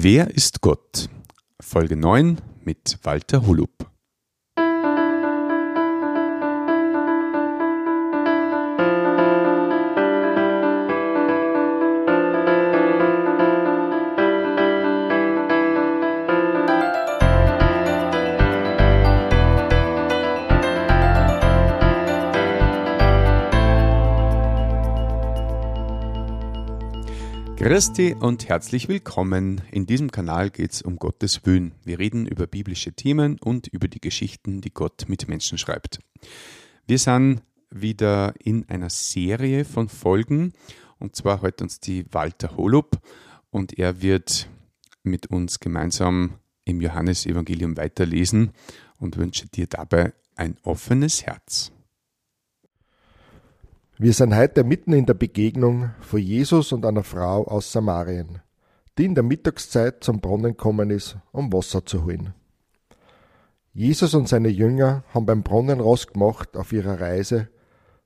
Wer ist Gott? Folge 9 mit Walter Holub. Christi und herzlich willkommen. In diesem Kanal geht es um Gottes Willen. Wir reden über biblische Themen und über die Geschichten, die Gott mit Menschen schreibt. Wir sind wieder in einer Serie von Folgen und zwar heute uns die Walter Holub und er wird mit uns gemeinsam im Johannesevangelium weiterlesen und wünsche dir dabei ein offenes Herz. Wir sind heute mitten in der Begegnung von Jesus und einer Frau aus Samarien, die in der Mittagszeit zum Brunnen gekommen ist, um Wasser zu holen. Jesus und seine Jünger haben beim Brunnen rausgemacht auf ihrer Reise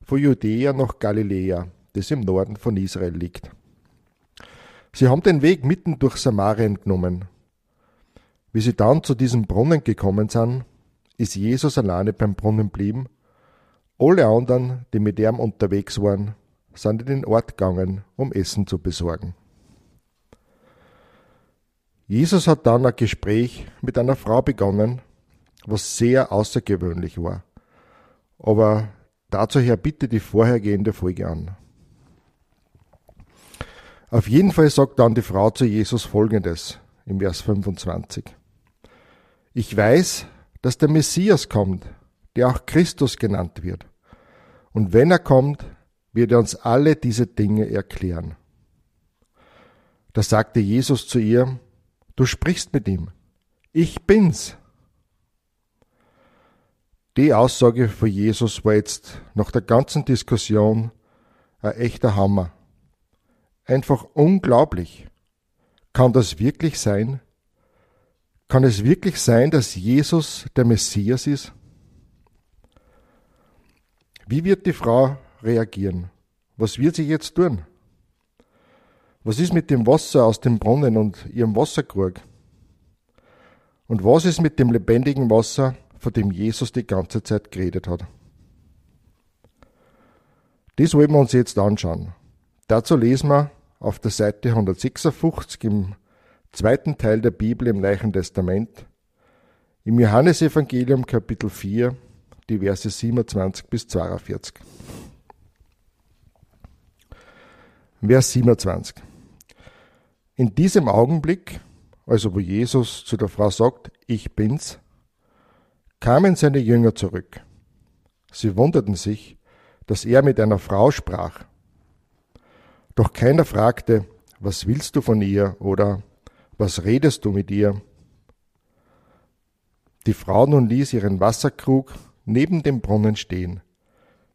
von Judäa nach Galiläa, das im Norden von Israel liegt. Sie haben den Weg mitten durch Samarien genommen. Wie sie dann zu diesem Brunnen gekommen sind, ist Jesus alleine beim Brunnen blieben alle anderen, die mit ihm unterwegs waren, sind in den Ort gegangen, um Essen zu besorgen. Jesus hat dann ein Gespräch mit einer Frau begonnen, was sehr außergewöhnlich war. Aber dazu her bitte die vorhergehende Folge an. Auf jeden Fall sagt dann die Frau zu Jesus folgendes im Vers 25. Ich weiß, dass der Messias kommt, der auch Christus genannt wird. Und wenn er kommt, wird er uns alle diese Dinge erklären. Da sagte Jesus zu ihr, du sprichst mit ihm. Ich bin's. Die Aussage von Jesus war jetzt nach der ganzen Diskussion ein echter Hammer. Einfach unglaublich. Kann das wirklich sein? Kann es wirklich sein, dass Jesus der Messias ist? Wie wird die Frau reagieren? Was wird sie jetzt tun? Was ist mit dem Wasser aus dem Brunnen und ihrem Wasserkrug? Und was ist mit dem lebendigen Wasser, von dem Jesus die ganze Zeit geredet hat? Das wollen wir uns jetzt anschauen. Dazu lesen wir auf der Seite 156 im zweiten Teil der Bibel im Neuen Testament, im Johannesevangelium Kapitel 4, die Verse 27 bis 42. Vers 27. In diesem Augenblick, also wo Jesus zu der Frau sagt, ich bin's, kamen seine Jünger zurück. Sie wunderten sich, dass er mit einer Frau sprach. Doch keiner fragte, was willst du von ihr oder was redest du mit ihr? Die Frau nun ließ ihren Wasserkrug neben dem Brunnen stehen,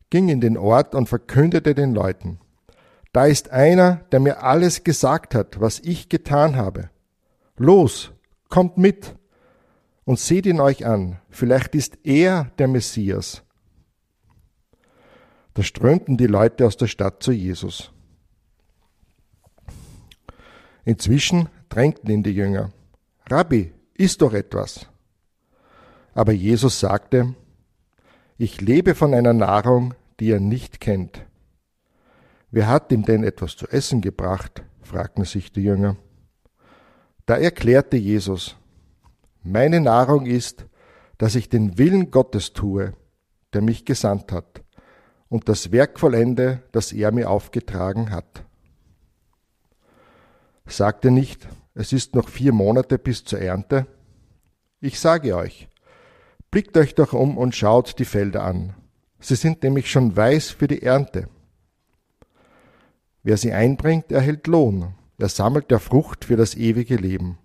ging in den Ort und verkündete den Leuten, da ist einer, der mir alles gesagt hat, was ich getan habe. Los, kommt mit und seht ihn euch an, vielleicht ist er der Messias. Da strömten die Leute aus der Stadt zu Jesus. Inzwischen drängten ihn die Jünger. Rabbi, iss doch etwas. Aber Jesus sagte, ich lebe von einer Nahrung, die er nicht kennt. Wer hat ihm denn etwas zu essen gebracht? fragten sich die Jünger. Da erklärte Jesus, meine Nahrung ist, dass ich den Willen Gottes tue, der mich gesandt hat, und das Werk vollende, das er mir aufgetragen hat. Sagt er nicht, es ist noch vier Monate bis zur Ernte? Ich sage euch, Blickt euch doch um und schaut die Felder an. Sie sind nämlich schon weiß für die Ernte. Wer sie einbringt, erhält Lohn. Er sammelt der Frucht für das ewige Leben.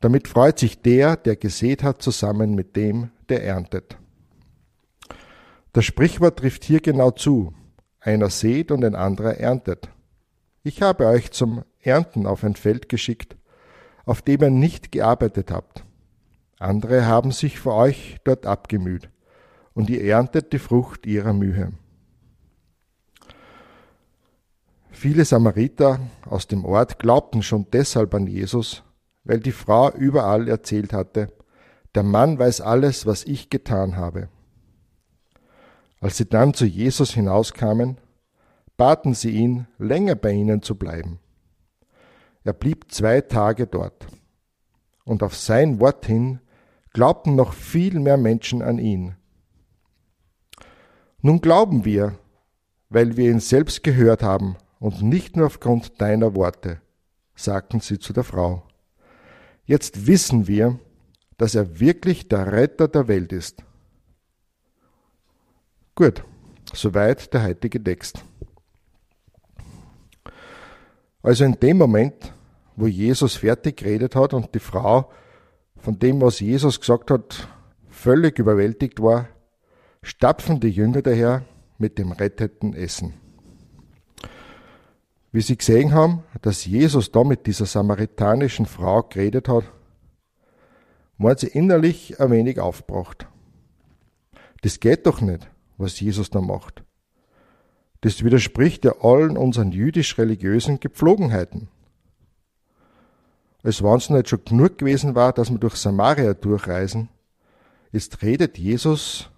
Damit freut sich der, der gesät hat, zusammen mit dem, der erntet. Das Sprichwort trifft hier genau zu. Einer sät und ein anderer erntet. Ich habe euch zum Ernten auf ein Feld geschickt, auf dem ihr nicht gearbeitet habt. Andere haben sich vor euch dort abgemüht, und ihr erntet die Frucht ihrer Mühe. Viele Samariter aus dem Ort glaubten schon deshalb an Jesus, weil die Frau überall erzählt hatte, der Mann weiß alles, was ich getan habe. Als sie dann zu Jesus hinauskamen, baten sie ihn, länger bei ihnen zu bleiben. Er blieb zwei Tage dort. Und auf sein Wort hin glaubten noch viel mehr Menschen an ihn. Nun glauben wir, weil wir ihn selbst gehört haben und nicht nur aufgrund deiner Worte, sagten sie zu der Frau. Jetzt wissen wir, dass er wirklich der Retter der Welt ist. Gut, soweit der heutige Text. Also in dem Moment, wo Jesus fertig geredet hat und die Frau von dem, was Jesus gesagt hat, völlig überwältigt war, stapfen die Jünger daher mit dem retteten Essen. Wie sie gesehen haben, dass Jesus da mit dieser samaritanischen Frau geredet hat, waren sie innerlich ein wenig aufgebracht. Das geht doch nicht, was Jesus da macht. Das widerspricht ja allen unseren jüdisch-religiösen Gepflogenheiten. Als wenn es nicht schon genug gewesen war, dass wir durch Samaria durchreisen, jetzt redet Jesus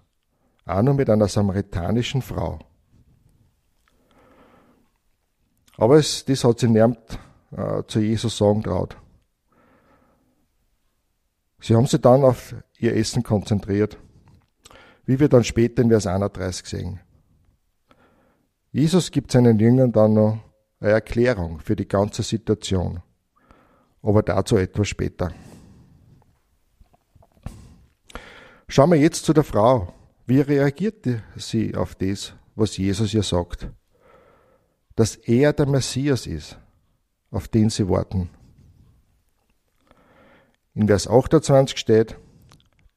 auch noch mit einer samaritanischen Frau. Aber es, das hat sie niemand äh, zu Jesus sagen traut. Sie haben sich dann auf ihr Essen konzentriert, wie wir dann später in Vers 31 sehen. Jesus gibt seinen Jüngern dann noch eine Erklärung für die ganze Situation, aber dazu etwas später. Schauen wir jetzt zu der Frau. Wie reagierte sie auf das, was Jesus ihr sagt? Dass er der Messias ist, auf den sie warten. In Vers 28 steht,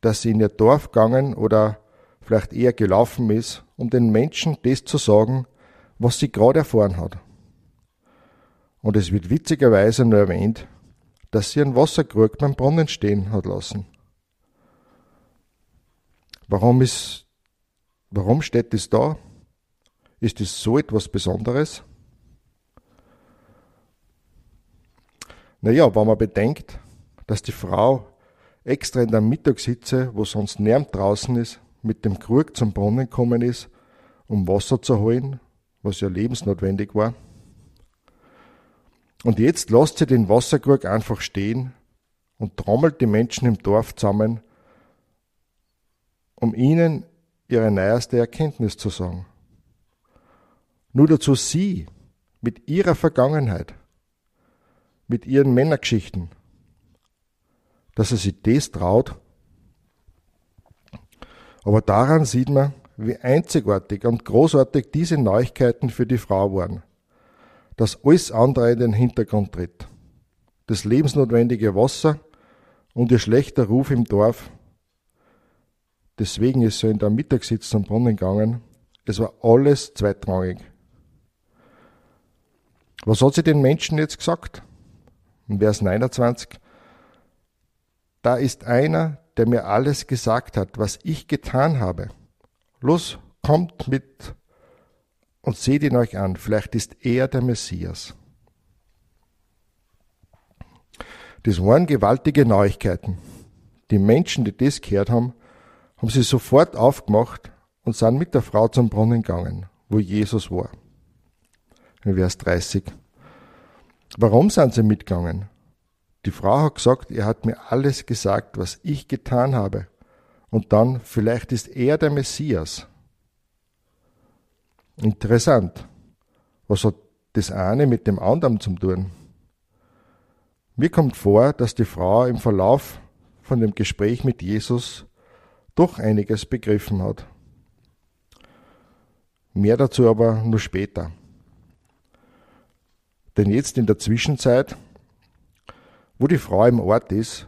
dass sie in ihr Dorf gegangen oder vielleicht eher gelaufen ist, um den Menschen das zu sagen, was sie gerade erfahren hat. Und es wird witzigerweise nur erwähnt, dass sie einen Wasserkrug beim Brunnen stehen hat lassen. Warum ist, warum steht das da? Ist es so etwas Besonderes? Naja, wenn man bedenkt, dass die Frau extra in der Mittagshitze, wo sonst niemand draußen ist, mit dem Krug zum Brunnen gekommen ist, um Wasser zu holen, was ja lebensnotwendig war. Und jetzt lässt sie den Wasserkrug einfach stehen und trommelt die Menschen im Dorf zusammen, um ihnen ihre neueste Erkenntnis zu sagen. Nur dazu sie mit ihrer Vergangenheit, mit ihren Männergeschichten, dass er sich das traut. Aber daran sieht man, wie einzigartig und großartig diese Neuigkeiten für die Frau waren. Dass alles andere in den Hintergrund tritt. Das lebensnotwendige Wasser und ihr schlechter Ruf im Dorf Deswegen ist er in der Mittagssitz zum Brunnen gegangen. Es war alles zweitrangig. Was hat sie den Menschen jetzt gesagt? In Vers 29. Da ist einer, der mir alles gesagt hat, was ich getan habe. Los, kommt mit und seht ihn euch an. Vielleicht ist er der Messias. Das waren gewaltige Neuigkeiten. Die Menschen, die das gehört haben, haben sie sofort aufgemacht und sind mit der Frau zum Brunnen gegangen, wo Jesus war. In Vers 30. Warum sind sie mitgegangen? Die Frau hat gesagt, er hat mir alles gesagt, was ich getan habe. Und dann, vielleicht ist er der Messias. Interessant. Was hat das eine mit dem anderen zu tun? Mir kommt vor, dass die Frau im Verlauf von dem Gespräch mit Jesus doch einiges begriffen hat. Mehr dazu aber nur später. Denn jetzt in der Zwischenzeit, wo die Frau im Ort ist,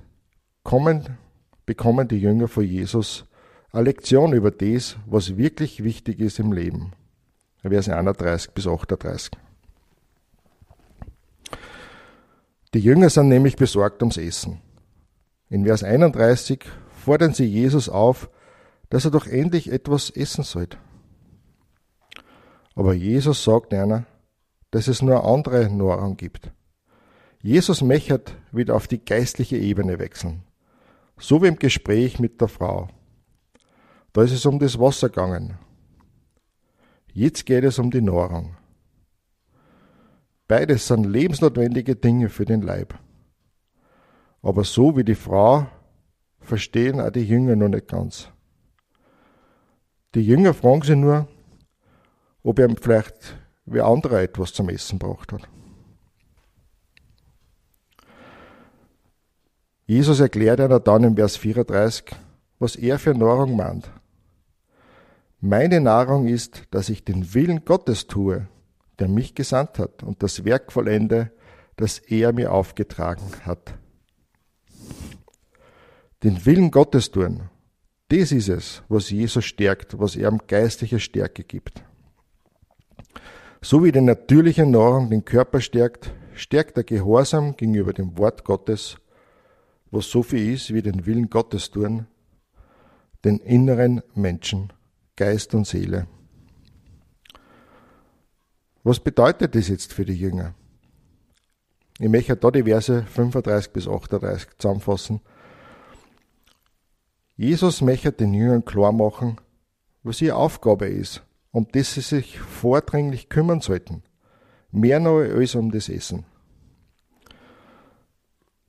kommen, bekommen die Jünger von Jesus eine Lektion über das, was wirklich wichtig ist im Leben. Verse 31 bis 38. Die Jünger sind nämlich besorgt ums Essen. In Vers 31 fordern sie Jesus auf, dass er doch endlich etwas essen sollte. Aber Jesus sagt einer, dass es nur andere Nahrung gibt. Jesus mechert wieder auf die geistliche Ebene wechseln. So wie im Gespräch mit der Frau. Da ist es um das Wasser gegangen. Jetzt geht es um die Nahrung. Beides sind lebensnotwendige Dinge für den Leib. Aber so wie die Frau verstehen auch die Jünger noch nicht ganz. Die Jünger fragen sich nur, ob er vielleicht wie anderer etwas zum Essen braucht hat. Jesus erklärt einer dann im Vers 34, was er für Nahrung meint. Meine Nahrung ist, dass ich den Willen Gottes tue, der mich gesandt hat, und das Werk vollende, das er mir aufgetragen hat. Den Willen Gottes tun, das ist es, was Jesus stärkt, was er ihm geistliche Stärke gibt. So wie die natürliche Nahrung den Körper stärkt, stärkt der Gehorsam gegenüber dem Wort Gottes, was so viel ist wie den Willen Gottes tun, den inneren Menschen, Geist und Seele. Was bedeutet das jetzt für die Jünger? Ich möchte da die Verse 35 bis 38 zusammenfassen. Jesus möchte den Jüngern klar machen, was ihre Aufgabe ist um das sie sich vordringlich kümmern sollten. Mehr noch als um das Essen.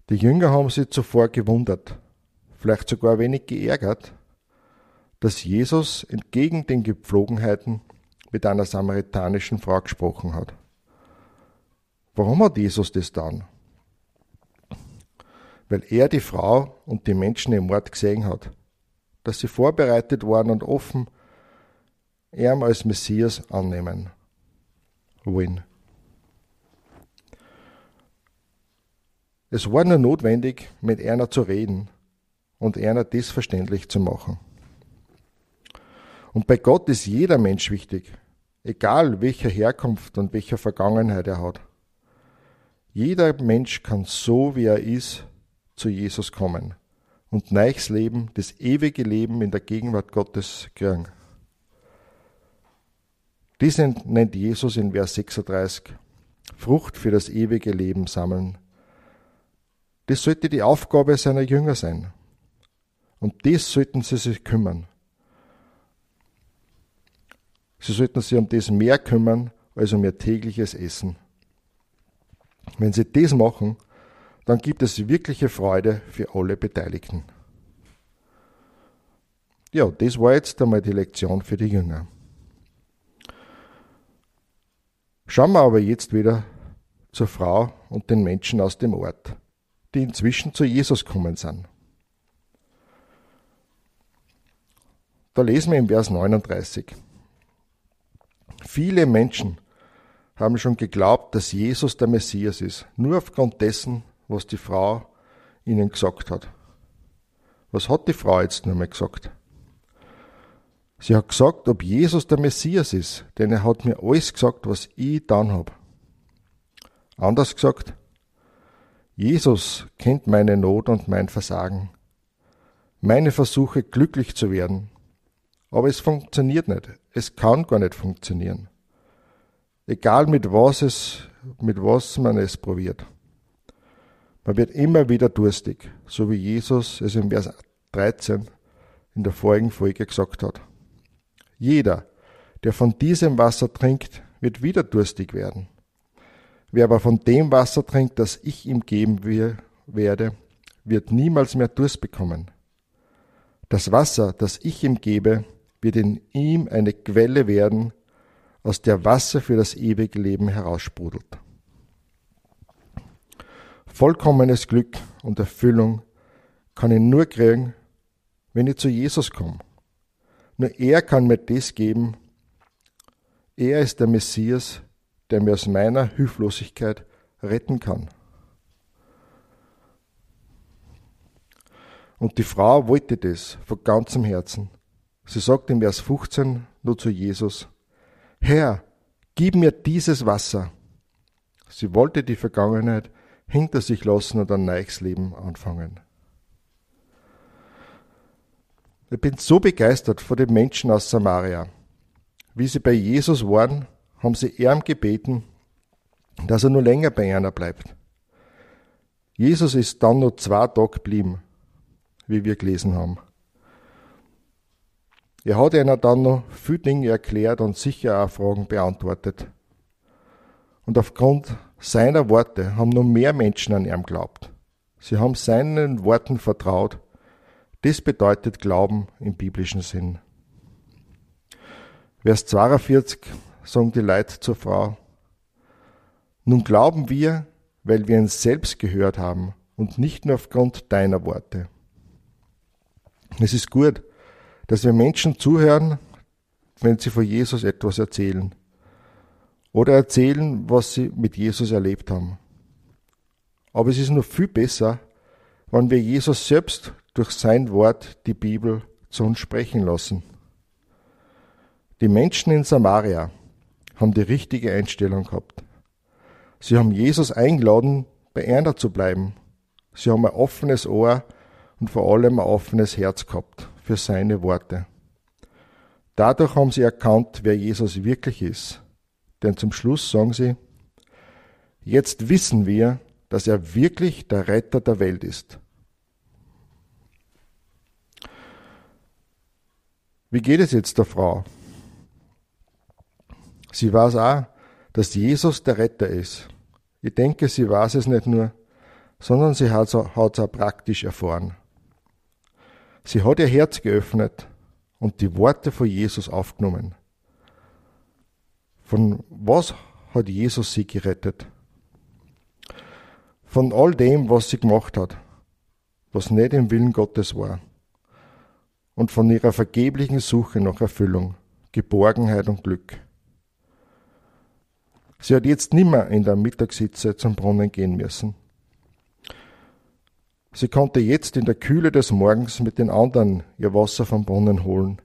Die Jünger haben sich zuvor gewundert, vielleicht sogar wenig geärgert, dass Jesus entgegen den Gepflogenheiten mit einer samaritanischen Frau gesprochen hat. Warum hat Jesus das dann? Weil er die Frau und die Menschen im Ort gesehen hat, dass sie vorbereitet waren und offen er als Messias annehmen wollen. Es war nur notwendig, mit einer zu reden und einer das verständlich zu machen. Und bei Gott ist jeder Mensch wichtig, egal welcher Herkunft und welcher Vergangenheit er hat. Jeder Mensch kann so, wie er ist, zu Jesus kommen und neues Leben, das ewige Leben in der Gegenwart Gottes kriegen. Diesen nennt Jesus in Vers 36 Frucht für das ewige Leben sammeln. Das sollte die Aufgabe seiner Jünger sein. Und das sollten sie sich kümmern. Sie sollten sich um das mehr kümmern als um ihr tägliches Essen. Wenn sie das machen, dann gibt es wirkliche Freude für alle Beteiligten. Ja, das war jetzt einmal die Lektion für die Jünger. Schauen wir aber jetzt wieder zur Frau und den Menschen aus dem Ort, die inzwischen zu Jesus kommen sind. Da lesen wir im Vers 39. Viele Menschen haben schon geglaubt, dass Jesus der Messias ist, nur aufgrund dessen, was die Frau ihnen gesagt hat. Was hat die Frau jetzt nur mal gesagt? Sie hat gesagt, ob Jesus der Messias ist, denn er hat mir alles gesagt, was ich dann habe. Anders gesagt, Jesus kennt meine Not und mein Versagen, meine Versuche glücklich zu werden. Aber es funktioniert nicht. Es kann gar nicht funktionieren. Egal mit was es, mit was man es probiert. Man wird immer wieder durstig, so wie Jesus es im Vers 13 in der vorigen Folge gesagt hat. Jeder, der von diesem Wasser trinkt, wird wieder durstig werden. Wer aber von dem Wasser trinkt, das ich ihm geben werde, wird niemals mehr Durst bekommen. Das Wasser, das ich ihm gebe, wird in ihm eine Quelle werden, aus der Wasser für das ewige Leben heraussprudelt. Vollkommenes Glück und Erfüllung kann ich nur kriegen, wenn ich zu Jesus komme. Nur er kann mir das geben. Er ist der Messias, der mir aus meiner Hilflosigkeit retten kann. Und die Frau wollte das von ganzem Herzen. Sie sagt im Vers 15 nur zu Jesus, Herr, gib mir dieses Wasser. Sie wollte die Vergangenheit hinter sich lassen und ein neues Leben anfangen. Ich bin so begeistert von den Menschen aus Samaria. Wie sie bei Jesus waren, haben sie ihm gebeten, dass er nur länger bei einer bleibt. Jesus ist dann nur zwei Tage geblieben, wie wir gelesen haben. Er hat ihnen dann noch viele Dinge erklärt und sicher auch Fragen beantwortet. Und aufgrund seiner Worte haben noch mehr Menschen an ihm geglaubt. Sie haben seinen Worten vertraut. Das bedeutet Glauben im biblischen Sinn. Vers 42 sagen die Leute zur Frau, nun glauben wir, weil wir ihn selbst gehört haben und nicht nur aufgrund deiner Worte. Es ist gut, dass wir Menschen zuhören, wenn sie von Jesus etwas erzählen oder erzählen, was sie mit Jesus erlebt haben. Aber es ist noch viel besser, wenn wir Jesus selbst durch sein Wort, die Bibel, zu uns sprechen lassen. Die Menschen in Samaria haben die richtige Einstellung gehabt. Sie haben Jesus eingeladen, bei Erna zu bleiben. Sie haben ein offenes Ohr und vor allem ein offenes Herz gehabt für seine Worte. Dadurch haben sie erkannt, wer Jesus wirklich ist. Denn zum Schluss sagen sie, jetzt wissen wir, dass er wirklich der Retter der Welt ist. Wie geht es jetzt der Frau? Sie weiß auch, dass Jesus der Retter ist. Ich denke, sie weiß es nicht nur, sondern sie hat es auch praktisch erfahren. Sie hat ihr Herz geöffnet und die Worte von Jesus aufgenommen. Von was hat Jesus sie gerettet? Von all dem, was sie gemacht hat, was nicht im Willen Gottes war. Und von ihrer vergeblichen Suche nach Erfüllung, Geborgenheit und Glück. Sie hat jetzt nimmer in der Mittagssitze zum Brunnen gehen müssen. Sie konnte jetzt in der Kühle des Morgens mit den anderen ihr Wasser vom Brunnen holen.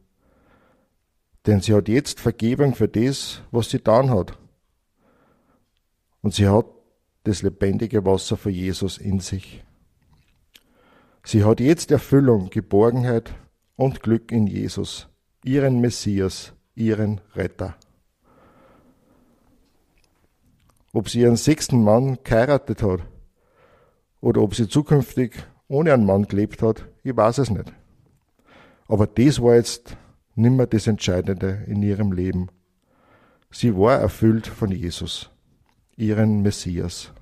Denn sie hat jetzt Vergebung für das, was sie getan hat. Und sie hat das lebendige Wasser für Jesus in sich. Sie hat jetzt Erfüllung, Geborgenheit und Glück in Jesus, ihren Messias, ihren Retter. ob sie ihren sechsten Mann geheiratet hat oder ob sie zukünftig ohne einen Mann gelebt hat, ich weiß es nicht. Aber das war jetzt nimmer das Entscheidende in ihrem Leben. Sie war erfüllt von Jesus, ihren Messias.